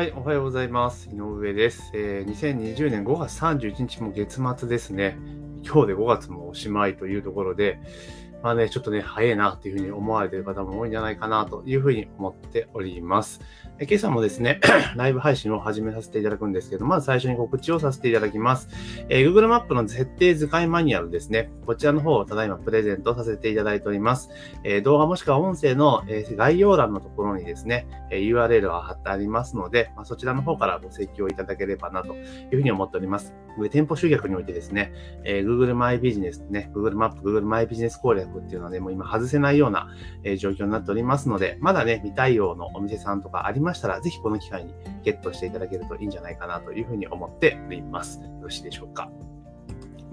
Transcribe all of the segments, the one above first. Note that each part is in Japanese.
はい、おはようございます。井上です。えー、2020年5月31日も月末ですね。今日で5月もおしまいというところで、まあね、ちょっとね、早いなっていうふうに思われている方も多いんじゃないかなというふうに思っております。え今朝もですね、ライブ配信を始めさせていただくんですけど、まず最初に告知をさせていただきます。えー、Google マップの設定使いマニュアルですね。こちらの方をただいまプレゼントさせていただいております。えー、動画もしくは音声の、えー、概要欄のところにですね、え URL が貼ってありますので、まあ、そちらの方からご請求いただければなというふうに思っております。店舗集客においてですね、え Google マイビジネスね、Google マップ、Google マイビジネス攻略っていうのはね、もう今外せないような、え状況になっておりますので、まだね、未対応のお店さんとかありましたら、ぜひこの機会にゲットしていただけるといいんじゃないかなというふうに思っております。よろしいでしょうか。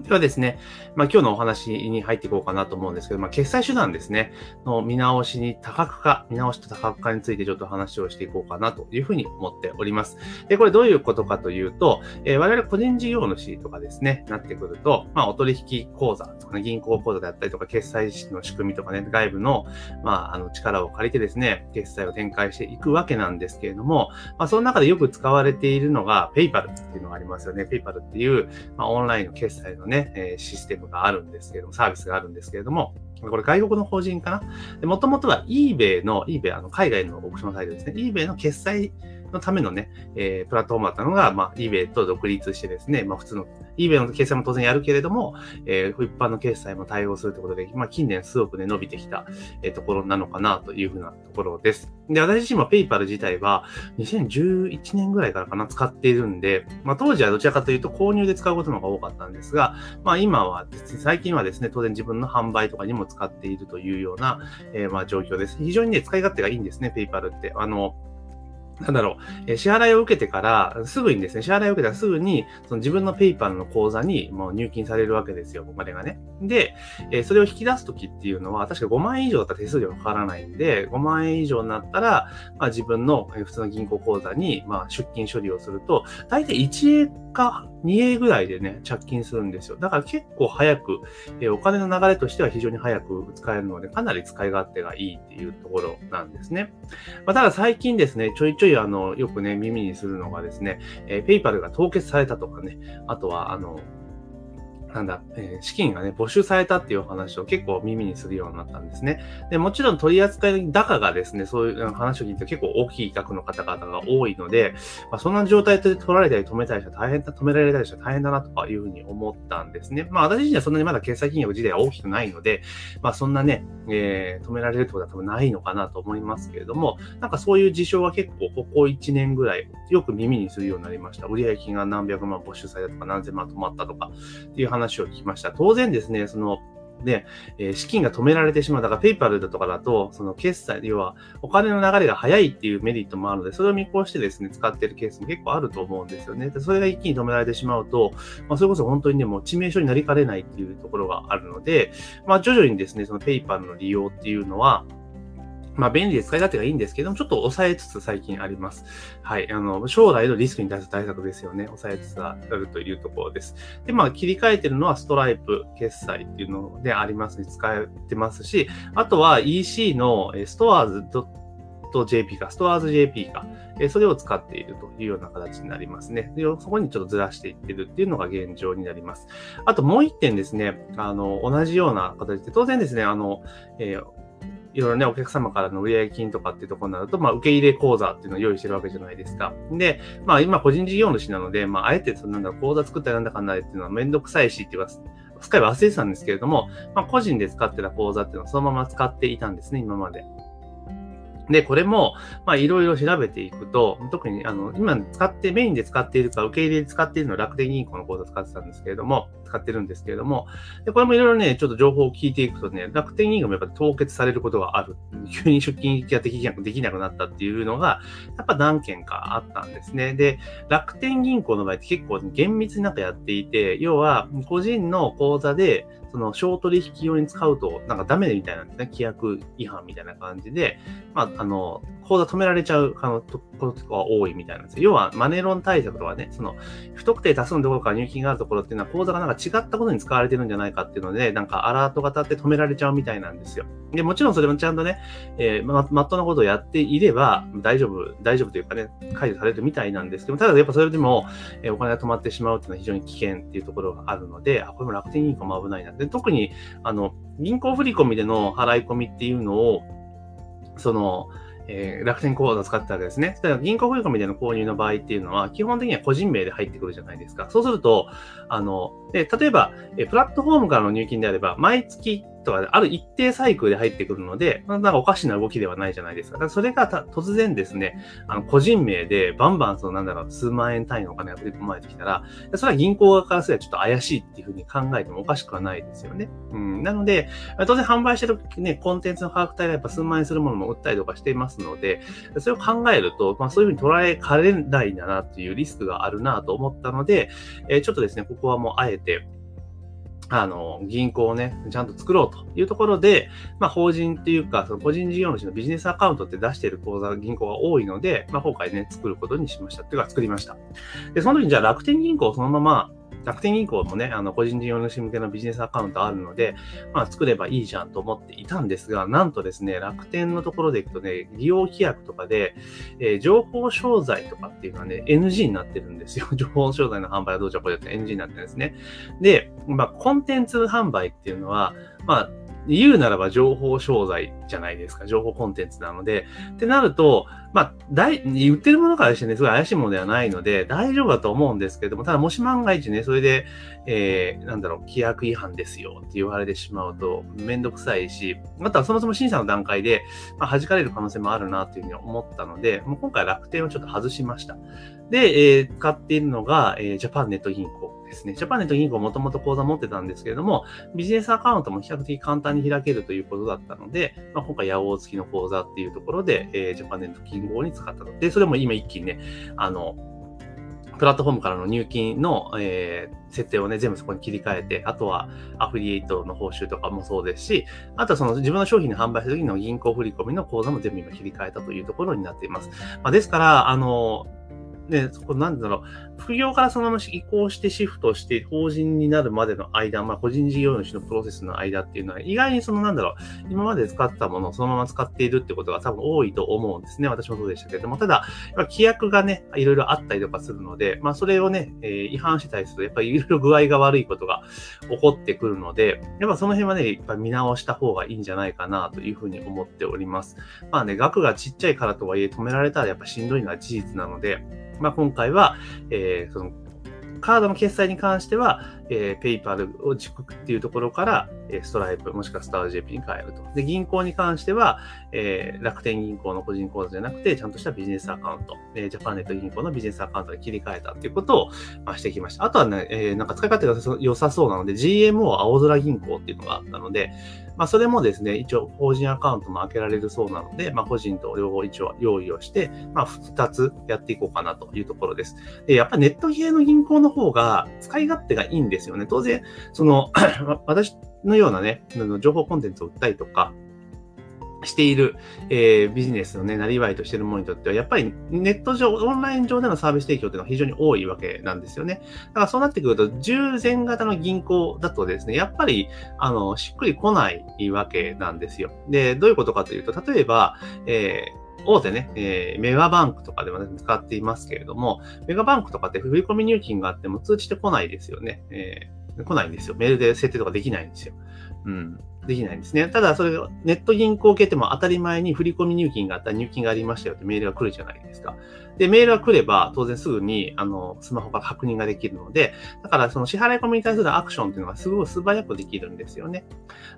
ではですね、まあ、今日のお話に入っていこうかなと思うんですけど、まあ、決済手段ですね、の見直しに多角化、見直しと多角化についてちょっと話をしていこうかなというふうに思っております。で、これどういうことかというと、えー、我々個人事業主とかですね、なってくると、まあ、お取引口座とかね、銀行口座であったりとか、決済の仕組みとかね、外部の、まあ、あの、力を借りてですね、決済を展開していくわけなんですけれども、まあ、その中でよく使われているのが、PayPal っていうのがありますよね。PayPal っていう、まあ、オンラインの決済のね、ね、えシステムがあるんですけども、サービスがあるんですけれども、これ外国の法人かな？もともとは eBay の、eBay、あの海外のオークションサイトですね。eBay の決済のためのね、えー、プラットフォームだったのが、まあ、eBay と独立してですね、まあ、普通の、eBay の決済も当然やるけれども、えー、一般の決済も対応するということで、まあ、近年すごくね、伸びてきた、えー、ところなのかなというふうなところです。で、私自身も PayPal 自体は、2011年ぐらいからかな、使っているんで、まあ、当時はどちらかというと購入で使うことの方が多かったんですが、まあ、今は、最近はですね、当然自分の販売とかにも使っているというような、えー、まあ、状況です。非常にね、使い勝手がいいんですね、PayPal って。あの、なんだろう、え支払いを受けてから、すぐにですね、支払いを受けたらすぐに、その自分のペイパルの口座にもう入金されるわけですよ、お金がね。で、えそれを引き出すときっていうのは、確か5万円以上だったら手数料がかからないんで、5万円以上になったら、まあ、自分の普通の銀行口座に、まあ、出金処理をすると、大体1円か 2A ぐらいでね、着金するんですよ。だから結構早く、えお金の流れとしては非常に早く使えるので、かなり使い勝手がいいっていうところなんですね。まあ、ただ最近ですね、ちょいちょいあの、よくね、耳にするのがですね、えー、ペイパルが凍結されたとかね、あとは、あの、なんだ、えー、資金がね、募集されたっていう話を結構耳にするようになったんですね。で、もちろん取り扱い高がですね、そういう話を聞いて結構大きい額の方々が多いので、まあ、そんな状態で取られたり止めたりしたら大変だ、止められたりしたら大変だなとかいうふうに思ったんですね。まあ私自身はそんなにまだ決済金額自体は大きくないので、まあそんなね、えー、止められるってことは多分ないのかなと思いますけれども、なんかそういう事象は結構ここ1年ぐらいよく耳にするようになりました。売上金が何百万募集されたとか何千万止まったとかっていう話話を聞きました。当然ですね、その、で、え、資金が止められてしまう。だから、ペイパルだとかだと、その決済、要は、お金の流れが早いっていうメリットもあるので、それを見越してですね、使ってるケースも結構あると思うんですよね。でそれが一気に止められてしまうと、まあ、それこそ本当にね、もう致命傷になりかねないっていうところがあるので、まあ、徐々にですね、そのペイパルの利用っていうのは、まあ、便利で使い勝手がいいんですけども、ちょっと抑えつつ最近あります。はい。あの、将来のリスクに対する対策ですよね。抑えつつあるというところです。で、まあ、切り替えてるのはストライプ決済っていうのでありますね。使えてますし、あとは EC のストアーズ .jp か、ストアーズ JP か、それを使っているというような形になりますね。でそこにちょっとずらしていってるっていうのが現状になります。あともう一点ですね、あの、同じような形で、当然ですね、あの、えーいろいろね、お客様からの売上金とかっていうところになると、まあ、受け入れ講座っていうのを用意してるわけじゃないですか。で、まあ、今、個人事業主なので、まあ、あえて、そのなんだ、講座作ったりなんだかんだっていうのはめんどくさいしって言いうか、使い忘れてたんですけれども、まあ、個人で使ってた講座っていうのはそのまま使っていたんですね、今まで。で、これも、まあ、いろいろ調べていくと、特に、あの、今使って、メインで使っているか、受け入れで使っているのは楽天銀行の口座使ってたんですけれども、使ってるんですけれども、で、これもいろいろね、ちょっと情報を聞いていくとね、楽天銀行もやっぱ凍結されることがある。急に出金ができなくできなくなったっていうのが、やっぱ何件かあったんですね。で、楽天銀行の場合って結構厳密になんかやっていて、要は、個人の口座で、その小取引用に使うと、なんかダメみたいなんですね。規約違反みたいな感じで、まあ、あの、口座止められちゃうあのこととかは多いみたいなんですよ。要は、マネロン対策とかね、その、不特定多数のところから入金があるところっていうのは、口座がなんか違ったことに使われてるんじゃないかっていうので、なんかアラートが立って止められちゃうみたいなんですよ。で、もちろんそれもちゃんとね、えー、ま、まっとうなことをやっていれば、大丈夫、大丈夫というかね、解除されるみたいなんですけど、ただやっぱそれでも、えー、お金が止まってしまうっていうのは非常に危険っていうところがあるので、あ、これも楽天銀行も危ないな。で、特に、あの、銀行振込での払い込みっていうのを、その、えー、楽天コードを使ったわけですね。だから銀行振込での購入の場合っていうのは、基本的には個人名で入ってくるじゃないですか。そうすると、あの、で例えば、えプラットフォームからの入金であれば、毎月とかある一定サイクルで入ってくるので、なんかおかしな動きではないじゃないですか。かそれが突然ですね、あの、個人名でバンバンそのなんだろう、数万円単位のお金が振り込まれてきたら、それは銀行側からすればちょっと怪しいっていうふうに考えてもおかしくはないですよね。うん。なので、当然販売してるね、コンテンツの価格帯がやっぱ数万円するものも売ったりとかしていますので、それを考えると、まあそういうふうに捉えかれないんだなっていうリスクがあるなと思ったので、えー、ちょっとですね、ここはもうあえて、あの、銀行をね、ちゃんと作ろうというところで、まあ、法人っていうか、その個人事業主のビジネスアカウントって出している口座、銀行が多いので、まあ、今回ね、作ることにしました。っていうか、作りました。で、その時にじゃあ楽天銀行をそのまま、楽天銀行もね、あの、個人事業主向けのビジネスアカウントあるので、まあ、作ればいいじゃんと思っていたんですが、なんとですね、楽天のところでいくとね、利用規約とかで、えー、情報商材とかっていうのはね、NG になってるんですよ。情報商材の販売はどうじゃこうじゃって NG になってるんですね。で、まあ、コンテンツ販売っていうのは、まあ、言うならば情報商材じゃないですか。情報コンテンツなので。ってなると、まあ、大、言ってるものからしてね、すごい怪しいものではないので、大丈夫だと思うんですけども、ただもし万が一ね、それで、えー、なんだろう、規約違反ですよって言われてしまうと、めんどくさいし、またそもそも審査の段階で、まあ、弾かれる可能性もあるなというふうに思ったので、もう今回楽天をちょっと外しました。で、えー、使っているのが、えー、ジャパンネット銀行。ですね。ジャパネット銀行もともと口座持ってたんですけれども、ビジネスアカウントも比較的簡単に開けるということだったので、まあ、今回、八尾付きの口座っていうところで、えー、ジャパネット銀行に使ったと。で、それも今一気にね、あの、プラットフォームからの入金の、えー、設定をね、全部そこに切り替えて、あとはアフリエイトの報酬とかもそうですし、あとはその自分の商品の販売した時の銀行振込の口座も全部今切り替えたというところになっています。まあ、ですから、あの、ね、そこなんだろう、副業からそのまま移行してシフトして法人になるまでの間、まあ個人事業主のプロセスの間っていうのは意外にそのなんだろう、今まで使ったものをそのまま使っているってことが多分多いと思うんですね。私もそうでしたけれども、ただ、規約がね、いろいろあったりとかするので、まあそれをね、えー、違反したりすると、やっぱりいろいろ具合が悪いことが起こってくるので、やっぱその辺はね、やっぱ見直した方がいいんじゃないかなというふうに思っております。まあね、額がちっちゃいからとはいえ止められたらやっぱしんどいのは事実なので、まあ、今回は、えー、そのカードの決済に関しては、えー、ペイパルを軸っていうところから、えー、ストライプもしくはスター JP に変えると。で、銀行に関しては、えー、楽天銀行の個人口座じゃなくて、ちゃんとしたビジネスアカウント、えー、ジャパンネット銀行のビジネスアカウントに切り替えたっていうことを、まあ、してきました。あとはね、えー、なんか使い勝手が良さそうなので、GMO 青空銀行っていうのがあったので、まあ、それもですね、一応法人アカウントも開けられるそうなので、まあ、個人と両方一応用意をして、まあ、二つやっていこうかなというところです。で、やっぱネット系の銀行の方が使い勝手がいいんですですよね。当然、その、私のようなね、情報コンテンツを売ったりとか、している、えー、ビジネスのね、なりわいとしているものにとっては、やっぱりネット上、オンライン上でのサービス提供っていうのは非常に多いわけなんですよね。だからそうなってくると、従前型の銀行だとですね、やっぱり、あの、しっくり来ないわけなんですよ。で、どういうことかというと、例えば、えー大手ね、えー、メガバンクとかでも、ね、使っていますけれども、メガバンクとかって振込入金があっても通知ってこないですよね。えー、来ないんですよ。メールで設定とかできないんですよ。うん。できないんですね。ただ、それネット銀行系っても当たり前に振り込み入金があったら入金がありましたよってメールが来るじゃないですか。で、メールが来れば当然すぐに、あの、スマホから確認ができるので、だからその支払い込みに対するアクションっていうのがすごい素早くできるんですよね。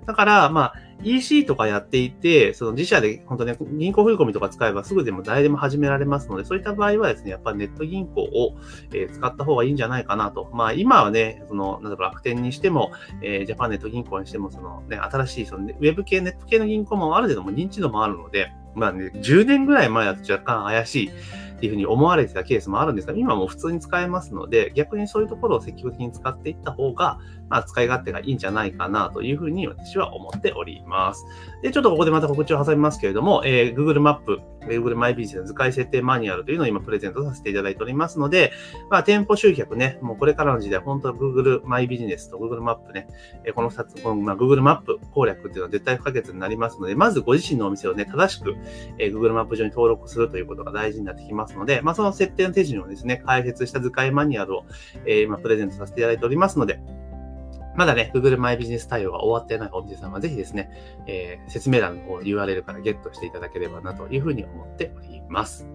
だから、まあ、EC とかやっていて、その自社で本当ね、銀行振込とか使えばすぐでも誰でも始められますので、そういった場合はですね、やっぱりネット銀行を、え、使った方がいいんじゃないかなと。まあ、今はね、その、なんだろ、楽天にしても、え、ジャパンネット銀行にしても、そのね、新しい、その、ね、ウェブ系、ネット系の銀行もある程度も認知度もあるので、まあね、10年ぐらい前だと若干怪しいっていうふうに思われてたケースもあるんですが、今も普通に使えますので、逆にそういうところを積極的に使っていった方が、まあ、使い勝手がいいんじゃないかなというふうに私は思っております。で、ちょっとここでまた告知を挟みますけれども、えー、Google マップ Google マイビジネスの図解設定マニュアルというのを今プレゼントさせていただいておりますので、まあ、店舗集客ね、もうこれからの時代、本当は Google マイビジネスと Google マップね、この2つ、このまあ Google マップ攻略っていうのは絶対不可欠になりますので、まずご自身のお店をね、正しく Google マップ上に登録するということが大事になってきますので、まあ、その設定の手順をですね、解説した図解マニュアルを、え今プレゼントさせていただいておりますので、まだね、Google マイビジネス対応が終わってないお店さんはぜひですね、えー、説明欄の方 URL からゲットしていただければなというふうに思っております。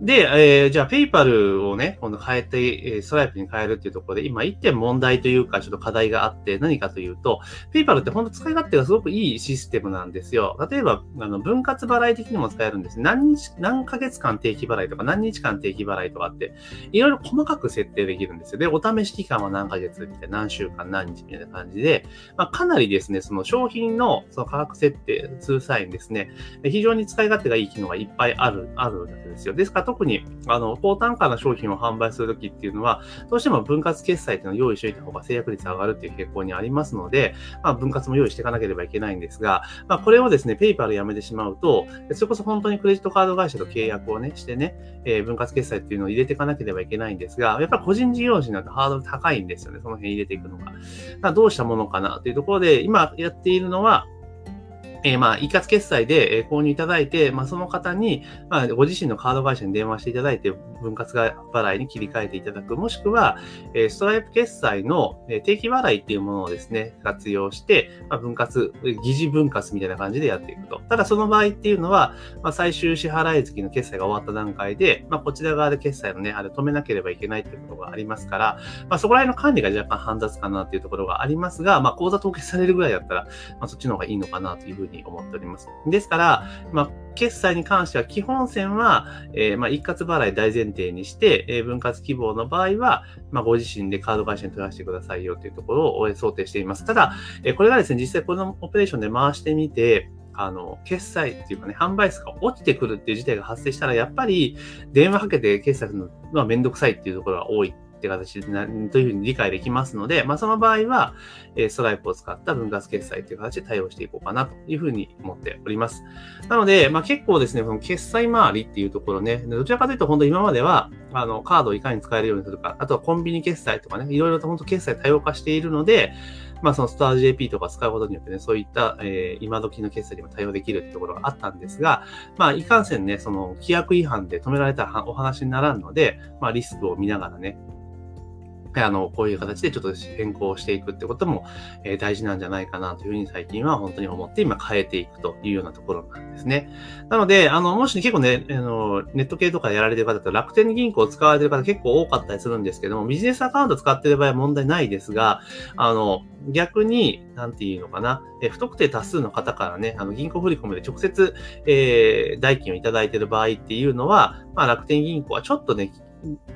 で、えー、じゃあ、ペイパルをね、今度変えて、え、ストライプに変えるっていうところで、今一点問題というか、ちょっと課題があって、何かというと、ペイパルって本当使い勝手がすごくいいシステムなんですよ。例えば、あの、分割払い的にも使えるんです。何日、何ヶ月間定期払いとか、何日間定期払いとかって、いろいろ細かく設定できるんですよ。で、お試し期間は何ヶ月みたいな、何週間、何日みたいな感じで、まあ、かなりですね、その商品のその価格設定する際にですね、非常に使い勝手がいい機能がいっぱいある、あるわけですよ。ですから特に、あの、高単価な商品を販売するときっていうのは、どうしても分割決済っていうのを用意しておいた方が制約率上がるっていう傾向にありますので、まあ、分割も用意していかなければいけないんですが、まあ、これをですね、ペイパルやめてしまうと、それこそ本当にクレジットカード会社と契約をね、してね、えー、分割決済っていうのを入れていかなければいけないんですが、やっぱり個人事業主になるとハードル高いんですよね、その辺入れていくのが。どうしたものかなというところで、今やっているのは、えー、まあ、一括決済で購入いただいて、まあ、その方に、まあ、ご自身のカード会社に電話していただいて、分割払いに切り替えていただく。もしくは、え、ストライプ決済の定期払いっていうものをですね、活用して、ま、分割、疑似分割みたいな感じでやっていくと。ただ、その場合っていうのは、まあ、最終支払い月の決済が終わった段階で、まあ、こちら側で決済のね、あれ止めなければいけないっていうことがありますから、まあ、そこら辺の管理が若干煩雑かなっていうところがありますが、まあ、口座凍結されるぐらいだったら、まあ、そっちの方がいいのかなというふうに思っております。ですから、まあ、決済に関しては基本線は、えー、まあ、一括払い大前提にして、えー、分割希望の場合は、まあ、ご自身でカード会社に取らせてくださいよというところを想定しています。ただ、えー、これがですね、実際このオペレーションで回してみて、あの、決済っていうかね、販売数が落ちてくるっていう事態が発生したら、やっぱり電話かけて決済するのはめんどくさいっていうところが多いって形なというふうに理解できますので、まあ、その場合は、えストライプを使った分割決済という形で対応していこうかなというふうに思っております。なので、まあ、結構ですね、この決済周りっていうところね、どちらかというと本当今までは、あの、カードをいかに使えるようにするか、あとはコンビニ決済とかね、いろいろと本当決済多様化しているので、まあそのスター JP とか使うことによってね、そういった、えー、今時の決済にも対応できるってところがあったんですが、まあいかんせんね、その規約違反で止められたお話にならんので、まあリスクを見ながらね、あの、こういう形でちょっと変更していくってことも、えー、大事なんじゃないかなというふうに最近は本当に思って今変えていくというようなところなんですね。なので、あの、もし、ね、結構ね、あの、ネット系とかやられてる方と楽天銀行を使われてる方結構多かったりするんですけども、ビジネスアカウント使ってる場合は問題ないですが、あの、逆に、なんていうのかな、え不特定多数の方からね、あの、銀行振込で直接、えー、代金をいただいてる場合っていうのは、まあ、楽天銀行はちょっとね、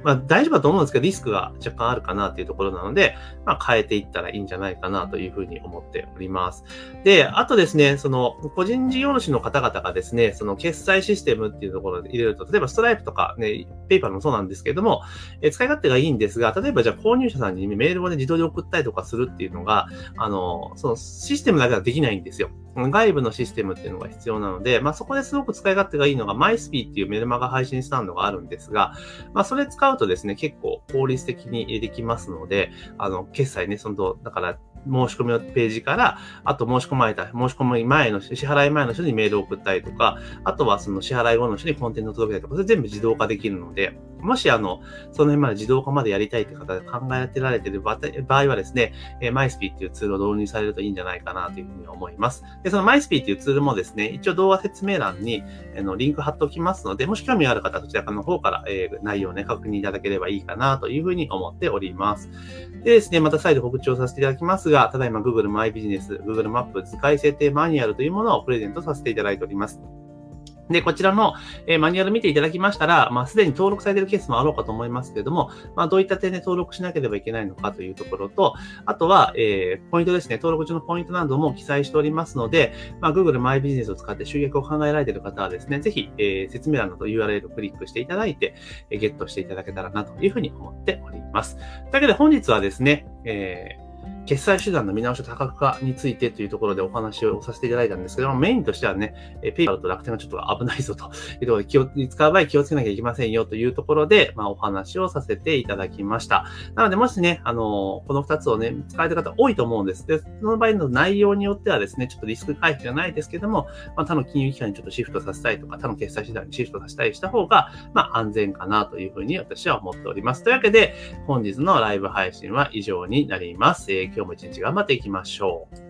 まあ大丈夫だと思うんですけど、リスクが若干あるかなっていうところなので、まあ変えていったらいいんじゃないかなというふうに思っております。で、あとですね、その個人事業主の方々がですね、その決済システムっていうところで入れると、例えばストライプとかね、ペイパーもそうなんですけれども、え使い勝手がいいんですが、例えばじゃあ購入者さんにメールをね、自動で送ったりとかするっていうのが、あの、そのシステムだけはできないんですよ。外部のシステムっていうのが必要なので、まあそこですごく使い勝手がいいのが MySP っていうメルマガ配信スタンドがあるんですが、まあそれ使うとですね、結構効率的にできますので、あの、決済ね、その、だから、申し込みのページから、あと申し込まれた、申し込み前の、支払い前の人にメールを送ったりとか、あとはその支払い後の人にコンテンツを届けたりとか、それ全部自動化できるので、もしあの、その辺まで自動化までやりたいって方が考えてられている場合はですね、えー、MySP っていうツールを導入されるといいんじゃないかなというふうに思います。で、その MySP っていうツールもですね、一応動画説明欄に、えー、のリンク貼っておきますので、もし興味ある方はそちらの方から、えー、内容をね、確認いただければいいかなというふうに思っております。でですね、また再度告知をさせていただきますが、ただいま Google マイビジネス、Google マップ図解設定マニュアルというものをプレゼントさせていただいております。で、こちらの、え、マニュアル見ていただきましたら、まあ、すでに登録されているケースもあろうかと思いますけれども、まあ、どういった点で登録しなければいけないのかというところと、あとは、えー、ポイントですね、登録中のポイントなども記載しておりますので、まあ、Google マイビジネスを使って集客を考えられている方はですね、ぜひ、えー、説明欄の URL をクリックしていただいて、え、ゲットしていただけたらなというふうに思っております。というわけで本日はですね、えー決済手段の見直し多角化についてというところでお話をさせていただいたんですけども、メインとしてはねえ、ペイパルと楽天がちょっと危ないぞと いうと気を、使う場合気をつけなきゃいけませんよというところで、まあ、お話をさせていただきました。なので、もしね、あの、この2つをね、使える方多いと思うんです。で、その場合の内容によってはですね、ちょっとリスク回避じゃないですけども、まあ、他の金融機関にちょっとシフトさせたいとか、他の決済手段にシフトさせたりした方が、まあ、安全かなというふうに私は思っております。というわけで、本日のライブ配信は以上になります。、今日も一日頑張っていきましょう。